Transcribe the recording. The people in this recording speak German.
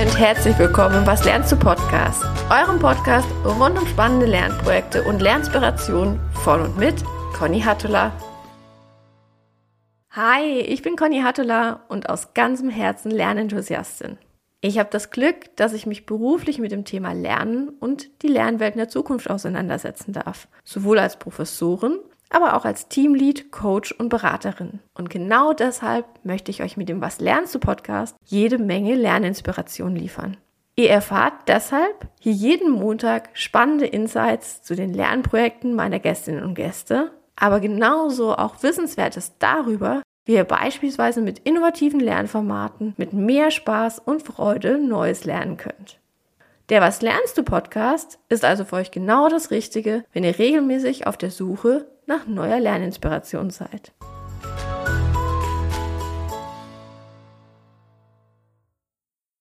und herzlich willkommen im Was lernst du Podcast, eurem Podcast rund um spannende Lernprojekte und Lernspirationen von und mit Conny Hattula. Hi, ich bin Conny Hattula und aus ganzem Herzen Lernenthusiastin. Ich habe das Glück, dass ich mich beruflich mit dem Thema Lernen und die Lernwelt in der Zukunft auseinandersetzen darf, sowohl als Professorin aber auch als Teamlead, Coach und Beraterin. Und genau deshalb möchte ich euch mit dem Was lernst du Podcast jede Menge Lerninspiration liefern. Ihr erfahrt deshalb hier jeden Montag spannende Insights zu den Lernprojekten meiner Gästinnen und Gäste, aber genauso auch Wissenswertes darüber, wie ihr beispielsweise mit innovativen Lernformaten mit mehr Spaß und Freude Neues lernen könnt. Der Was lernst du Podcast ist also für euch genau das Richtige, wenn ihr regelmäßig auf der Suche nach neuer Lerninspiration seid.